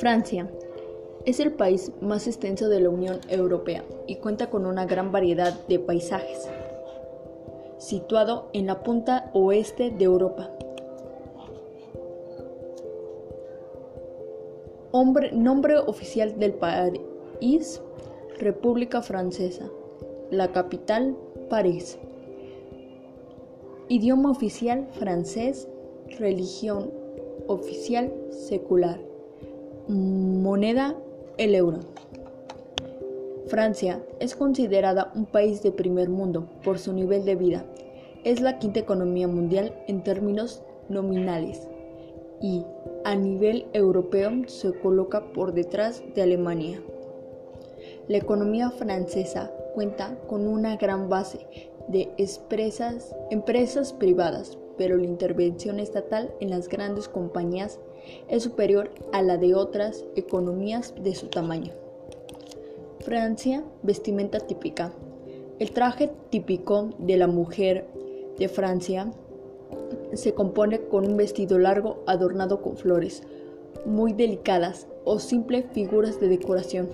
Francia es el país más extenso de la Unión Europea y cuenta con una gran variedad de paisajes, situado en la punta oeste de Europa. nombre oficial del país, República Francesa. La capital, París. Idioma oficial, francés. Religión oficial, secular. Moneda, el euro. Francia es considerada un país de primer mundo por su nivel de vida. Es la quinta economía mundial en términos nominales y a nivel europeo se coloca por detrás de Alemania. La economía francesa cuenta con una gran base de empresas privadas, pero la intervención estatal en las grandes compañías es superior a la de otras economías de su tamaño. Francia, vestimenta típica. El traje típico de la mujer de Francia se compone con un vestido largo adornado con flores, muy delicadas o simples figuras de decoración.